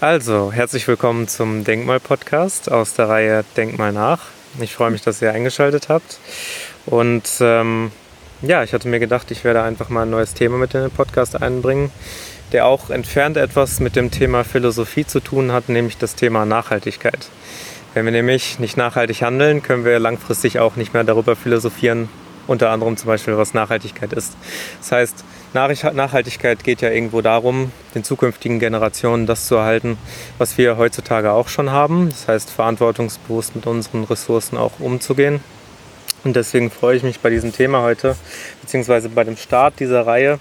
Also, herzlich willkommen zum Denkmal-Podcast aus der Reihe Denkmal nach. Ich freue mich, dass ihr eingeschaltet habt. Und ähm, ja, ich hatte mir gedacht, ich werde einfach mal ein neues Thema mit in den Podcast einbringen, der auch entfernt etwas mit dem Thema Philosophie zu tun hat, nämlich das Thema Nachhaltigkeit. Wenn wir nämlich nicht nachhaltig handeln, können wir langfristig auch nicht mehr darüber philosophieren, unter anderem zum Beispiel, was Nachhaltigkeit ist. Das heißt, Nachhaltigkeit geht ja irgendwo darum, den zukünftigen Generationen das zu erhalten, was wir heutzutage auch schon haben. Das heißt, verantwortungsbewusst mit unseren Ressourcen auch umzugehen. Und deswegen freue ich mich bei diesem Thema heute, beziehungsweise bei dem Start dieser Reihe,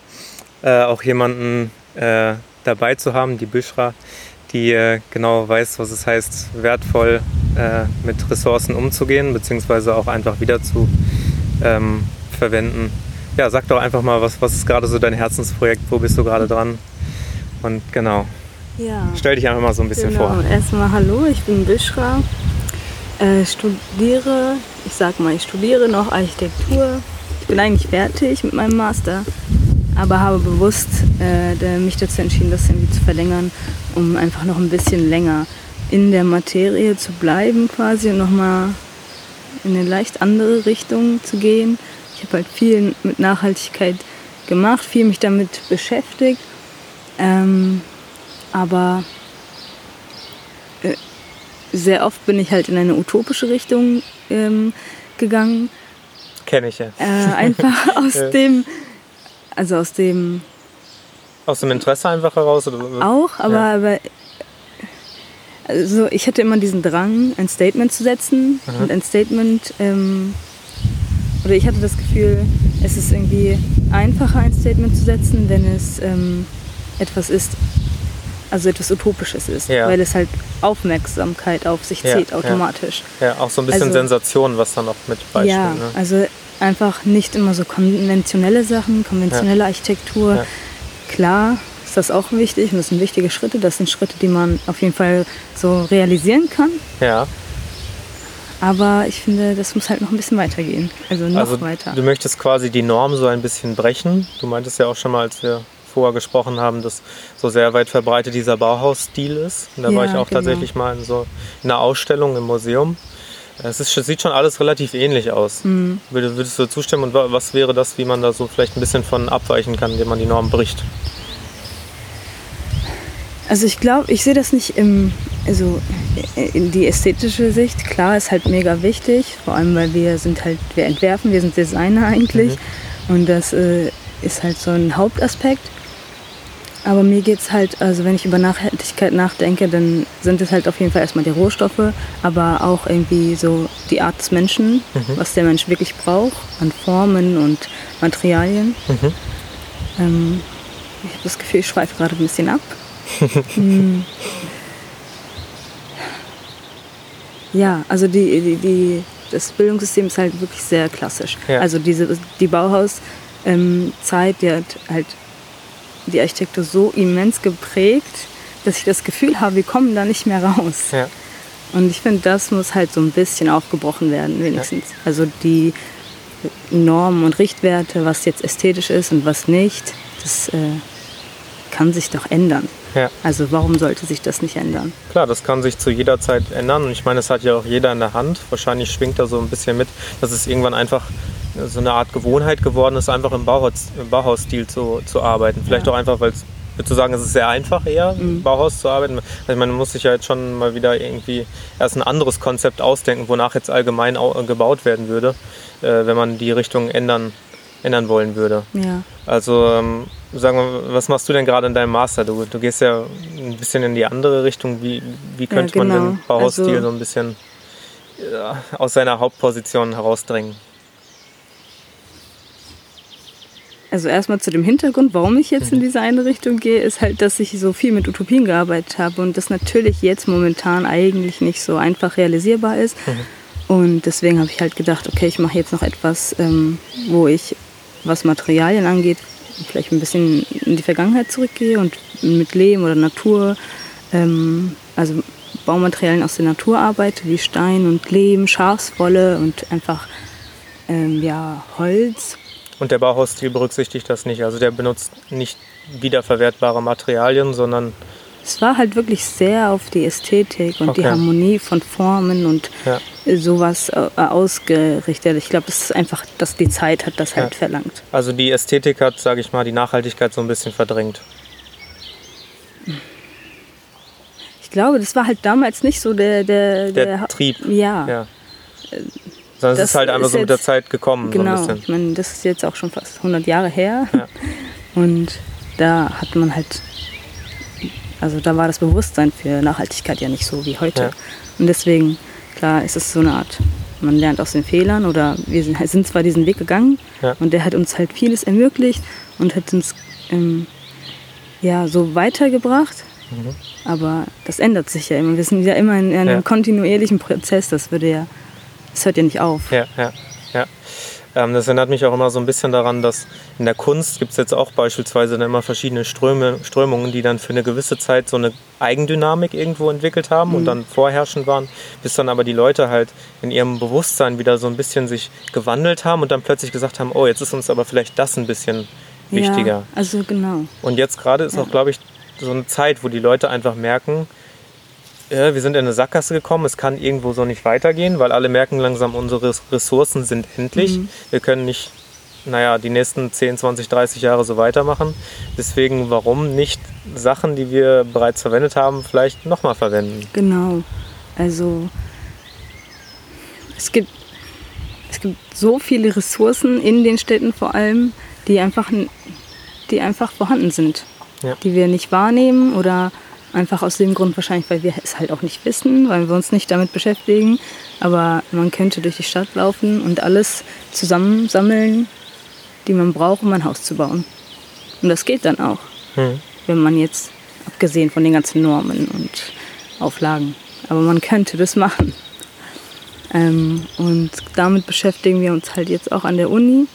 äh, auch jemanden äh, dabei zu haben, die Büschra, die äh, genau weiß, was es heißt, wertvoll äh, mit Ressourcen umzugehen, beziehungsweise auch einfach wieder zu ähm, verwenden. Ja, sag doch einfach mal, was, was ist gerade so dein Herzensprojekt, wo bist du gerade dran? Und genau. Ja. Stell dich einfach mal so ein bisschen genau. vor. Erstmal hallo, ich bin Bishra, äh, studiere, ich sag mal, ich studiere noch Architektur. Ich bin eigentlich fertig mit meinem Master, aber habe bewusst äh, mich dazu entschieden, das irgendwie zu verlängern, um einfach noch ein bisschen länger in der Materie zu bleiben quasi und nochmal in eine leicht andere Richtung zu gehen. Ich habe halt viel mit Nachhaltigkeit gemacht, viel mich damit beschäftigt. Ähm, aber äh, sehr oft bin ich halt in eine utopische Richtung ähm, gegangen. Kenne ich ja. Äh, einfach aus Ja. dem, also aus dem Aus dem Interesse einfach heraus? Oder? auch, aber, Ja. aber also ich hatte immer diesen Drang, ein Statement zu setzen Mhm. und ein Statement, ähm, oder ich hatte das Gefühl, es ist irgendwie einfacher, ein Statement zu setzen, wenn es ähm, etwas ist, also etwas Utopisches ist, Ja. weil es halt Aufmerksamkeit auf sich Ja, zieht ja. automatisch. Ja, auch so ein bisschen Also- Sensation, was dann noch mit beistimmt. ja, ne? also einfach nicht immer so konventionelle Sachen, konventionelle Architektur. Ja. Klar ist das auch wichtig und das sind wichtige Schritte. Das sind Schritte, die man auf jeden Fall so realisieren kann. ja. Aber ich finde, das muss halt noch ein bisschen weitergehen. Also noch Also weiter. du möchtest quasi die Norm so ein bisschen brechen. Du meintest ja auch schon mal, als wir vorher gesprochen haben, dass so sehr weit verbreitet dieser Bauhausstil ist. Und da war Ja, ich auch genau. tatsächlich mal in so in einer Ausstellung im Museum. Es ist, sieht schon alles relativ ähnlich aus. Mhm. Würde- Würdest du zustimmen? Und wa- was wäre das, wie man da so vielleicht ein bisschen von abweichen kann, indem man die Norm bricht? Also ich glaube, ich sehe das nicht im, also in die ästhetische Sicht. Klar, ist halt mega wichtig, vor allem weil wir sind halt, wir entwerfen, wir sind Designer eigentlich und das äh, ist halt so ein Hauptaspekt. Aber mir geht es halt, also wenn ich über Nachhaltigkeit nachdenke, dann sind es halt auf jeden Fall erstmal die Rohstoffe, aber auch irgendwie so die Art des Menschen, was der Mensch wirklich braucht an Formen und Materialien. Mhm. Ähm, ich habe das Gefühl, ich schweife gerade ein bisschen ab. Ja, also die, die, die, das Bildungssystem ist halt wirklich sehr klassisch. Ja. Also diese, die Bauhauszeit, die hat halt die Architektur so immens geprägt, dass ich das Gefühl habe, wir kommen da nicht mehr raus. Ja. Und ich finde, das muss halt so ein bisschen aufgebrochen werden, wenigstens. Also die Normen und Richtwerte, was jetzt ästhetisch ist und was nicht, das äh, kann sich doch ändern. Ja. Also warum sollte sich das nicht ändern? Klar, das kann sich zu jeder Zeit ändern und ich meine, das hat ja auch jeder in der Hand. Wahrscheinlich schwingt da so ein bisschen mit, dass es irgendwann einfach so eine Art Gewohnheit geworden ist, einfach im, Bauhaus, im Bauhausstil zu, zu arbeiten. Vielleicht Ja. auch einfach, weil es, würdest du sagen, es ist sehr einfach eher, im Bauhaus zu arbeiten. Also ich meine, man muss sich ja jetzt schon mal wieder irgendwie erst ein anderes Konzept ausdenken, wonach jetzt allgemein au- gebaut werden würde, äh, wenn man die Richtung ändern, ändern wollen würde. Ja. Also ähm, sagen wir, was machst du denn gerade in deinem Master? Du, du gehst ja ein bisschen in die andere Richtung. Wie, wie könnte man genau. den Bauhausstil Also- so ein bisschen ja, aus seiner Hauptposition herausdrängen? Also erstmal zu dem Hintergrund, warum ich jetzt in diese eine Richtung gehe, ist halt, dass ich so viel mit Utopien gearbeitet habe und das natürlich jetzt momentan eigentlich nicht so einfach realisierbar ist. Und deswegen habe ich halt gedacht, okay, ich mache jetzt noch etwas, ähm, wo ich, was Materialien angeht, vielleicht ein bisschen in die Vergangenheit zurückgehe und mit Lehm oder Natur, ähm, also Baumaterialien aus der Natur arbeite, wie Stein und Lehm, Schafswolle und einfach ähm, ja, Holz. Und der Bauhausstil berücksichtigt das nicht. Also der benutzt nicht wiederverwertbare Materialien, sondern Es war halt wirklich sehr auf die Ästhetik und die Okay. Harmonie von Formen und Ja. sowas äh, ausgerichtet. Ich glaube, es ist einfach, dass die Zeit hat das halt Ja. verlangt. Also die Ästhetik hat, sage ich mal, die Nachhaltigkeit so ein bisschen verdrängt. Ich glaube, das war halt damals nicht so der der, Der Ha- Trieb. Ja, Ja. Sondern es das ist halt einfach ist so mit der Zeit gekommen, genau. so Ich meine, das ist jetzt auch schon fast 100 Jahre her. Und da hat man halt, also da war das Bewusstsein für Nachhaltigkeit ja nicht so wie heute. Ja. Und deswegen, klar, ist es so eine Art, man lernt aus den Fehlern oder wir sind, sind zwar diesen Weg gegangen Ja. und der hat uns halt vieles ermöglicht und hat uns ähm, ja so weitergebracht. Mhm. Aber das ändert sich ja immer. Wir sind ja immer in einem Ja. kontinuierlichen Prozess. Das würde ja, das hört ja nicht auf. Ja, ja, ja. Ähm, das erinnert mich auch immer so ein bisschen daran, dass in der Kunst gibt es jetzt auch beispielsweise dann immer verschiedene Ströme, Strömungen, die dann für eine gewisse Zeit so eine Eigendynamik irgendwo entwickelt haben Mhm. und dann vorherrschend waren, bis dann aber die Leute halt in ihrem Bewusstsein wieder so ein bisschen sich gewandelt haben und dann plötzlich gesagt haben, oh, jetzt ist uns aber vielleicht das ein bisschen wichtiger. Ja, also genau. Und jetzt gerade ist Ja. auch, glaube ich, so eine Zeit, wo die Leute einfach merken, äh, wir sind in eine Sackgasse gekommen, es kann irgendwo so nicht weitergehen, weil alle merken langsam, unsere Ressourcen sind endlich. Mhm. Wir können nicht, naja, die nächsten 10, 20, 30 Jahre so weitermachen. Deswegen, warum nicht Sachen, die wir bereits verwendet haben, vielleicht nochmal verwenden? Genau. Also es gibt, es gibt so viele Ressourcen in den Städten vor allem, die einfach, die einfach vorhanden sind. Ja. Die wir nicht wahrnehmen oder einfach aus dem Grund wahrscheinlich, weil wir es halt auch nicht wissen, weil wir uns nicht damit beschäftigen. Aber man könnte durch die Stadt laufen und alles zusammensammeln, die man braucht, um ein Haus zu bauen. Und das geht dann auch Hm. wenn man jetzt, abgesehen von den ganzen Normen und Auflagen, aber man könnte das machen. Ähm, und damit beschäftigen wir uns halt jetzt auch an der Uni,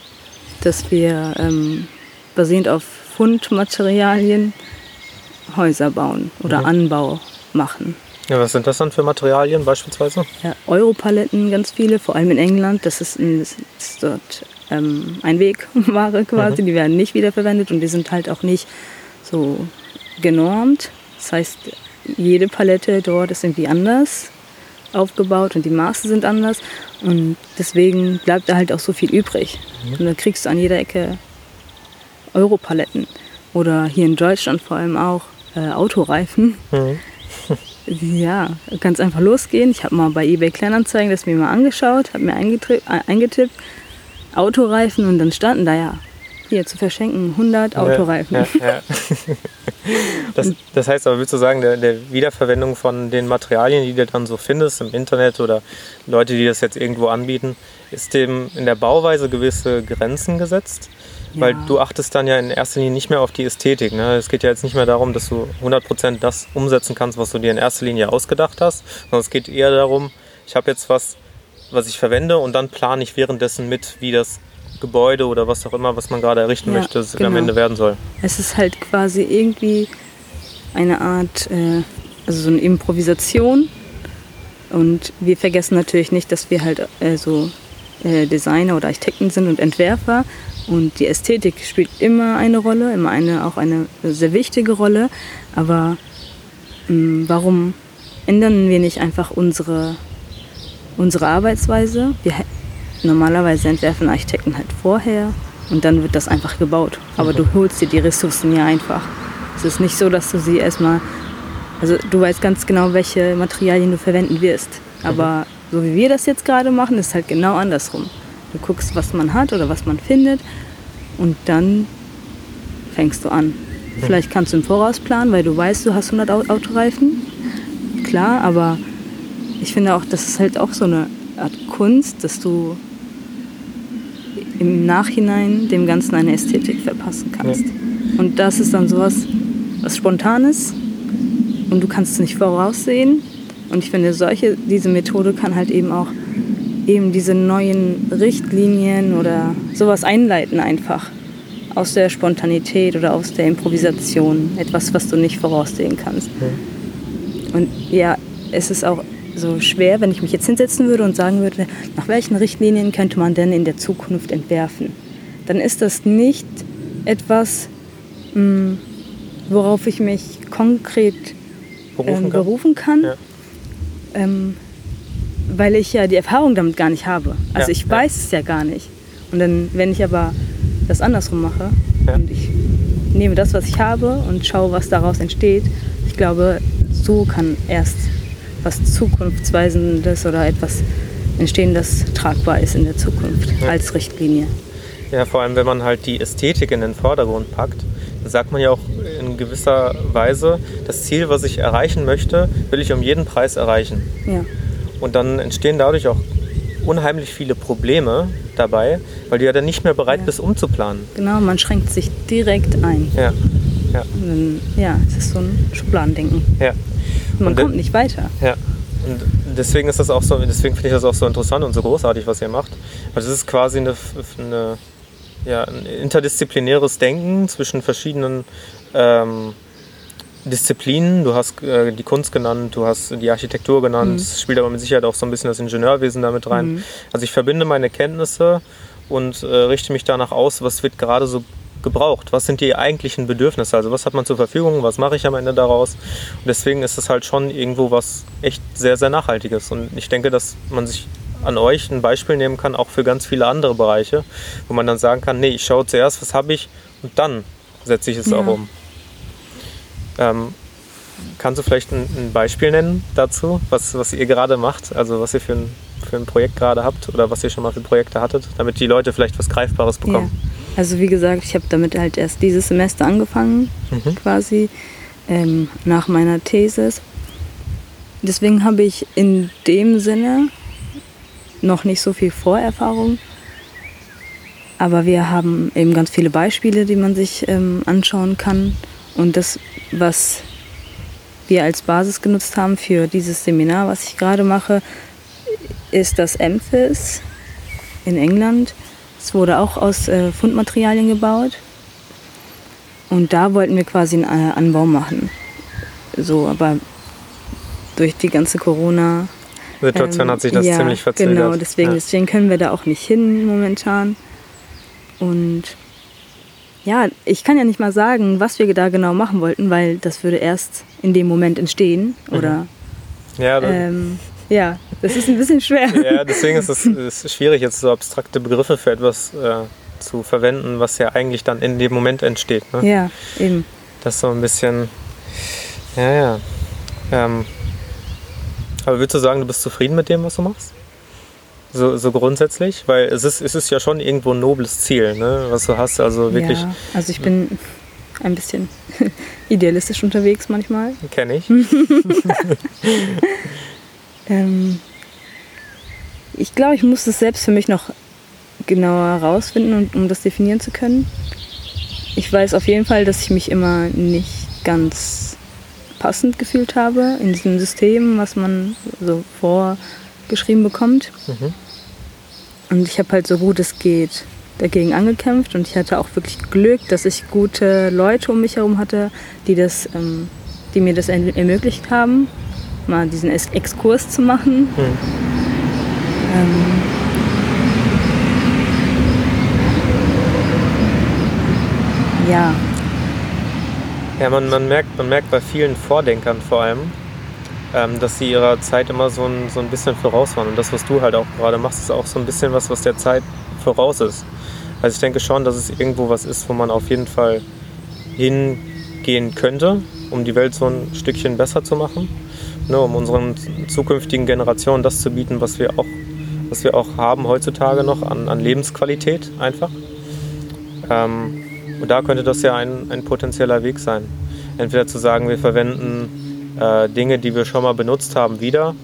dass wir ähm, basierend auf Fundmaterialien Häuser bauen oder Mhm. Anbau machen. Ja, was sind das dann für Materialien beispielsweise? Ja, Europaletten ganz viele, vor allem in England. Das ist, ein, das ist dort ähm, Einwegware quasi. Die werden nicht wiederverwendet und die sind halt auch nicht so genormt. Das heißt, jede Palette dort ist irgendwie anders aufgebaut und die Maße sind anders. Und deswegen bleibt da halt auch so viel übrig. Und dann kriegst du an jeder Ecke Europaletten. Oder hier in Deutschland vor allem auch äh, Autoreifen. Mhm. Ja, kannst einfach losgehen. Ich habe mal bei eBay Kleinanzeigen das mir mal angeschaut, habe mir äh, eingetippt, Autoreifen und dann standen da ja, hier zu verschenken 100 Autoreifen. Ja, ja. Das, das heißt aber, würdest du sagen, der, der Wiederverwendung von den Materialien, die du dann so findest im Internet oder Leute, die das jetzt irgendwo anbieten, ist dem in der Bauweise gewisse Grenzen gesetzt? Weil du achtest dann ja in erster Linie nicht mehr auf die Ästhetik. Ne? Es geht ja jetzt nicht mehr darum, dass du 100% das umsetzen kannst, was du dir in erster Linie ausgedacht hast, sondern es geht eher darum, ich habe jetzt was, was ich verwende und dann plane ich währenddessen mit, wie das Gebäude oder was auch immer, was man gerade errichten Ja, möchte, es am genau. Ende werden soll. Es ist halt quasi irgendwie eine Art, äh, also so eine Improvisation. Und wir vergessen natürlich nicht, dass wir halt äh, so äh, Designer oder Architekten sind und Entwerfer. Und die Ästhetik spielt immer eine Rolle, immer eine, auch eine sehr wichtige Rolle. Aber mh, warum ändern wir nicht einfach unsere, unsere Arbeitsweise? Wir, normalerweise entwerfen Architekten halt vorher und dann wird das einfach gebaut. Aber du holst dir die Ressourcen ja einfach. Es ist nicht so, dass du sie erstmal, also du weißt ganz genau, welche Materialien du verwenden wirst. Aber so wie wir das jetzt gerade machen, ist halt genau andersrum. Du guckst, was man hat oder was man findet und dann fängst du an. Vielleicht kannst du im Voraus planen, weil du weißt, du hast 100 Au- Autoreifen. Klar, aber ich finde auch, das ist halt auch so eine Art Kunst, dass du im Nachhinein dem Ganzen eine Ästhetik verpassen kannst. Und das ist dann sowas, was Spontanes und du kannst es nicht voraussehen. Und ich finde, solche, diese Methode kann halt eben auch eben diese neuen Richtlinien oder sowas einleiten einfach aus der Spontanität oder aus der Improvisation. Etwas, was du nicht voraussehen kannst. Und ja, es ist auch so schwer, wenn ich mich jetzt hinsetzen würde und sagen würde, nach welchen Richtlinien könnte man denn in der Zukunft entwerfen? Dann ist das nicht etwas, mh, worauf ich mich konkret berufen ähm, kann? berufen kann. Ja. Ähm, weil ich ja die Erfahrung damit gar nicht habe. Also Ja, ich ja. weiß es ja gar nicht. Und dann, wenn ich aber das andersrum mache Ja. und ich nehme das, was ich habe und schaue, was daraus entsteht, ich glaube, so kann erst was Zukunftsweisendes oder etwas entstehen, das tragbar ist in der Zukunft als Richtlinie. Ja, vor allem, wenn man halt die Ästhetik in den Vordergrund packt, dann sagt man ja auch gewisser Weise, das Ziel, was ich erreichen möchte, will ich um jeden Preis erreichen. Ja, Und dann entstehen dadurch auch unheimlich viele Probleme dabei, weil du ja dann nicht mehr bereit Ja. bist, umzuplanen. genau, man schränkt sich direkt ein. Ja, ja, Und dann, ja, es ist so ein Schubladendenken. ja. Man Und kommt nicht weiter. Ja, und deswegen ist das auch so, deswegen finde ich das auch so interessant und so großartig, was ihr macht. Weil es ist quasi eine, eine, ja, ein interdisziplinäres Denken zwischen verschiedenen ähm, Disziplinen. Du hast äh, die Kunst genannt, du hast die Architektur genannt, es spielt aber mit Sicherheit auch so ein bisschen das Ingenieurwesen damit rein. Mhm. Also ich verbinde meine Kenntnisse und äh, richte mich danach aus, was wird gerade so gebraucht, was sind die eigentlichen Bedürfnisse, also was hat man zur Verfügung, was mache ich am Ende daraus. Und deswegen ist es halt schon irgendwo was echt sehr, sehr Nachhaltiges. Und ich denke, dass man sich an euch ein Beispiel nehmen kann, auch für ganz viele andere Bereiche, wo man dann sagen kann, nee, ich schaue zuerst, was habe ich und dann setze ich es Ja. auch um. Ähm, kannst du vielleicht ein, ein Beispiel nennen dazu, was, was ihr gerade macht, also was ihr für ein, für ein Projekt gerade habt oder was ihr schon mal für Projekte hattet, damit die Leute vielleicht was Greifbares Ja. bekommen? Also wie gesagt, ich habe damit halt erst dieses Semester angefangen, Mhm. quasi ähm, nach meiner Thesis. Deswegen habe ich in dem Sinne noch nicht so viel Vorerfahrung. Aber wir haben eben ganz viele Beispiele, die man sich ähm, anschauen kann. Und das, was wir als Basis genutzt haben für dieses Seminar, was ich gerade mache, ist das EMPHIS in England. Es wurde auch aus äh, Fundmaterialien gebaut. Und da wollten wir quasi einen äh, Anbau machen. So, aber durch die ganze Corona Situation ähm, hat sich das ja, ziemlich verzögert. Genau, deswegen, ja. deswegen können wir da auch nicht hin momentan. Und ja, ich kann ja nicht mal sagen, was wir da genau machen wollten, weil das würde erst in dem Moment entstehen. Oder Ja, da, ähm, ja, das ist ein bisschen schwer. ja, deswegen ist es ist schwierig, jetzt so abstrakte Begriffe für etwas äh, zu verwenden, was ja eigentlich dann in dem Moment entsteht. Ne? Ja, eben. Das ist so ein bisschen. Ja, ja. Ähm, aber würdest du sagen, du bist zufrieden mit dem, was du machst? So, so grundsätzlich? Weil es ist, es ist ja schon irgendwo ein nobles Ziel, ne? was du hast. Also wirklich, Ja, also ich bin ein bisschen idealistisch unterwegs manchmal. kenne ich. Ähm, ich glaube, ich muss es selbst für mich noch genauer herausfinden, und, um das definieren zu können. Ich weiß auf jeden Fall, dass ich mich immer nicht ganz passend gefühlt habe in diesem System, was man so vorgeschrieben bekommt. Mhm. Und ich habe halt so gut es geht dagegen angekämpft und ich hatte auch wirklich Glück, dass ich gute Leute um mich herum hatte, die, das, ähm, die mir das erm- ermöglicht haben, mal diesen Es- Exkurs zu machen. Hm. Ähm, ja, Ja, man, man, merkt, man merkt bei vielen Vordenkern vor allem, ähm, dass sie ihrer Zeit immer so ein, so ein bisschen voraus waren. Und das, was du halt auch gerade machst, ist auch so ein bisschen was, was der Zeit voraus ist. Also ich denke schon, dass es irgendwo was ist, wo man auf jeden Fall hingehen könnte, um die Welt so ein Stückchen besser zu machen. Ne, um unseren zukünftigen Generationen das zu bieten, was wir auch, was wir auch haben heutzutage noch an, an Lebensqualität einfach. Ähm, und da könnte das ja ein, ein potenzieller Weg sein. Entweder zu sagen, wir verwenden äh, Dinge, die wir schon mal benutzt haben, wieder.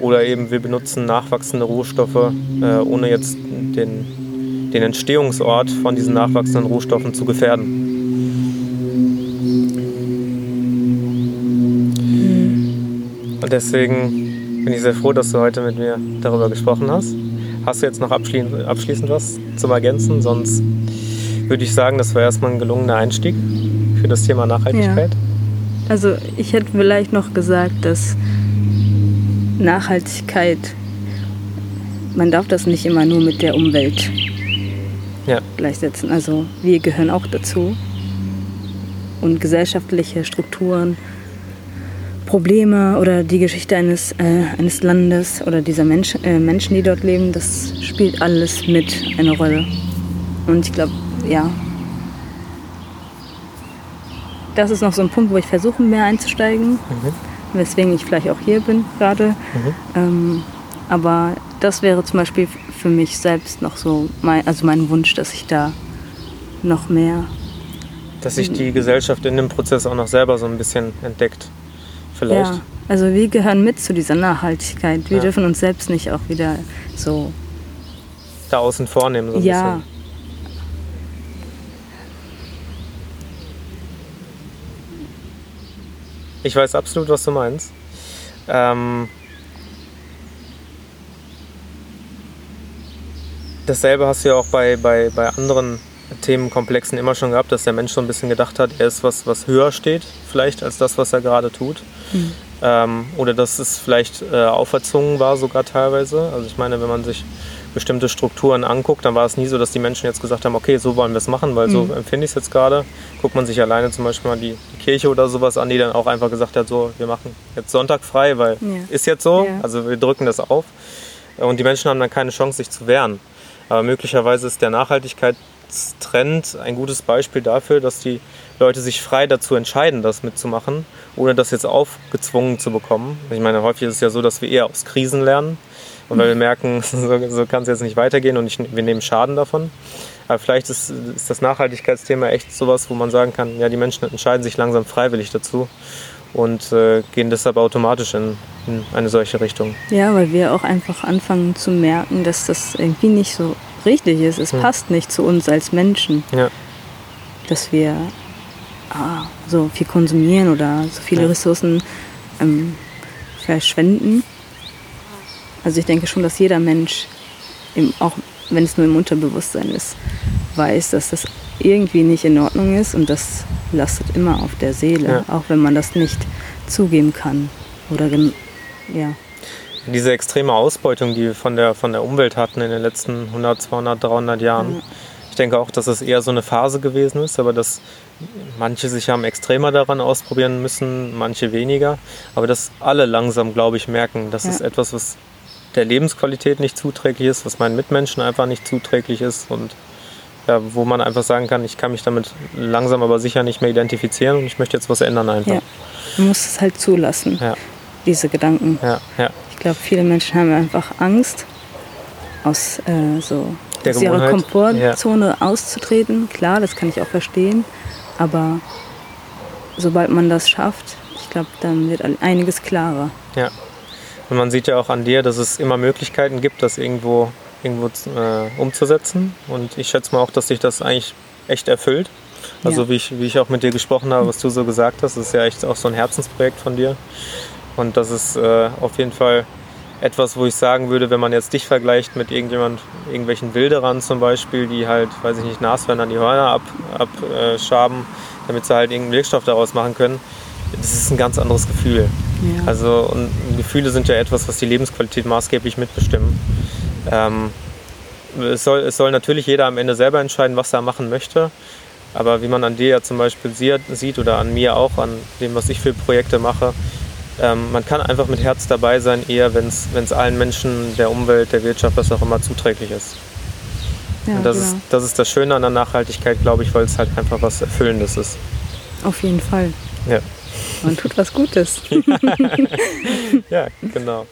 Oder eben wir benutzen nachwachsende Rohstoffe, äh, ohne jetzt den, den Entstehungsort von diesen nachwachsenden Rohstoffen zu gefährden. Und deswegen bin ich sehr froh, dass du heute mit mir darüber gesprochen hast. Hast du jetzt noch abschließend, was zum Ergänzen? Sonst würde ich sagen, das war erstmal ein gelungener Einstieg für das Thema Nachhaltigkeit. also ich hätte vielleicht noch gesagt, dass Nachhaltigkeit, man darf das nicht immer nur mit der Umwelt Ja. gleichsetzen. Also wir gehören auch dazu. Und gesellschaftliche Strukturen Probleme oder die Geschichte eines, äh, eines Landes oder dieser Mensch, äh, Menschen, die dort leben, das spielt alles mit eine Rolle. Und ich glaube, ja, das ist noch so ein Punkt, wo ich versuche, mehr einzusteigen, mhm. weswegen ich vielleicht auch hier bin gerade. Mhm. Ähm, aber das wäre zum Beispiel für mich selbst noch so, mein, also mein Wunsch, dass ich da noch mehr. Dass sich die Gesellschaft in dem Prozess auch noch selber so ein bisschen entdeckt, vielleicht. Ja, also wir gehören mit zu dieser Nachhaltigkeit. Wir ja. dürfen uns selbst nicht auch wieder so. Da außen vornehmen, so ein ja. bisschen. Ich weiß absolut, was du meinst. Ähm, dasselbe hast du ja auch bei, bei, bei anderen Themenkomplexen immer schon gehabt, dass der Mensch so ein bisschen gedacht hat, er ist was, was höher steht, vielleicht als das, was er gerade tut. Mhm. Ähm, oder dass es vielleicht äh, auferzwungen war, sogar teilweise. Also ich meine, wenn man sich bestimmte Strukturen anguckt, dann war es nie so, dass die Menschen jetzt gesagt haben, okay, so wollen wir es machen, weil mhm. so empfinde ich es jetzt gerade. Guckt man sich alleine zum Beispiel mal die, die, Kirche oder sowas an, die dann auch einfach gesagt hat, so, wir machen jetzt Sonntag frei, weil ja. ist jetzt so, ja. also wir drücken das auf. Und die Menschen haben dann keine Chance, sich zu wehren. Aber möglicherweise ist der Nachhaltigkeitstrend ein gutes Beispiel dafür, dass die Leute sich frei dazu entscheiden, das mitzumachen, ohne das jetzt aufgezwungen zu bekommen. Ich meine, häufig ist es ja so, dass wir eher aus Krisen lernen und weil wir merken, so, so kann es jetzt nicht weitergehen und ich, wir nehmen Schaden davon. Aber vielleicht ist, ist das Nachhaltigkeitsthema echt sowas, wo man sagen kann, ja, die Menschen entscheiden sich langsam freiwillig dazu und äh, gehen deshalb automatisch in, in, eine solche Richtung. Ja, weil wir auch einfach anfangen zu merken, dass das irgendwie nicht so richtig ist. Es hm. passt nicht zu uns als Menschen, ja. dass wir ah, so viel konsumieren oder so viele ja. Ressourcen ähm, verschwenden. Also ich denke schon, dass jeder Mensch, im, auch wenn es nur im Unterbewusstsein ist, weiß, dass das irgendwie nicht in Ordnung ist und das lastet immer auf der Seele, ja. auch wenn man das nicht zugeben kann. Oder ja. Diese extreme Ausbeutung, die wir von der, von der Umwelt hatten in den letzten 100, 200, 300 Jahren. Ja. Ich denke auch, dass es eher so eine Phase gewesen ist, aber dass manche sich haben extremer daran ausprobieren müssen, manche weniger. Aber dass alle langsam, glaube ich, merken, das ja. ist etwas, was der Lebensqualität nicht zuträglich ist, was meinen Mitmenschen einfach nicht zuträglich ist und ja, wo man einfach sagen kann, ich kann mich damit langsam aber sicher nicht mehr identifizieren und ich möchte jetzt was ändern einfach. Ja. Man muss es halt zulassen, ja. diese Gedanken. Ja, ja. Ich glaube, viele Menschen haben einfach Angst, aus, äh, so, aus ihrer Komfortzone ja. auszutreten. Klar, das kann ich auch verstehen, aber sobald man das schafft, ich glaube, dann wird einiges klarer. Ja. Und man sieht ja auch an dir, dass es immer Möglichkeiten gibt, das irgendwo irgendwo äh, umzusetzen. Und ich schätze mal auch, dass sich das eigentlich echt erfüllt. Also ja. wie, ich, wie ich auch mit dir gesprochen habe, was du so gesagt hast, ist ja echt auch so ein Herzensprojekt von dir. Und das ist äh, auf jeden Fall etwas, wo ich sagen würde, wenn man jetzt dich vergleicht mit irgendjemand, irgendwelchen Wilderern zum Beispiel, die halt, weiß ich nicht, Nashörnern die Hörner abschaben, ab, äh, damit sie halt irgendeinen Wirkstoff daraus machen können, das ist ein ganz anderes Gefühl. Ja. Also und Gefühle sind ja etwas, was die Lebensqualität maßgeblich mitbestimmen. Ähm, es, soll, es soll natürlich jeder am Ende selber entscheiden, was er machen möchte. Aber wie man an dir ja zum Beispiel sieht oder an mir auch, an dem, was ich für Projekte mache, ähm, man kann einfach mit Herz dabei sein, eher wenn es allen Menschen, der Umwelt, der Wirtschaft, was auch immer zuträglich ist. Ja, Und das, genau. ist, das ist das Schöne an der Nachhaltigkeit, glaube ich, weil es halt einfach was Erfüllendes ist. Auf jeden Fall. Ja. Man tut was Gutes. ja, genau.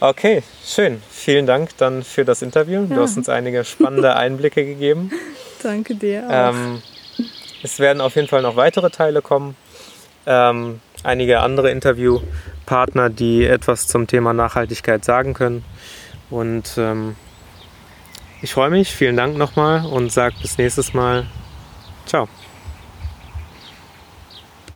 Okay, schön. Vielen Dank dann für das Interview. Ja. Du hast uns einige spannende Einblicke gegeben. Danke dir. Auch. Ähm, es werden auf jeden Fall noch weitere Teile kommen. Ähm, einige andere Interviewpartner, die etwas zum Thema Nachhaltigkeit sagen können. Und ähm, ich freue mich. Vielen Dank nochmal und sage bis nächstes Mal. Ciao.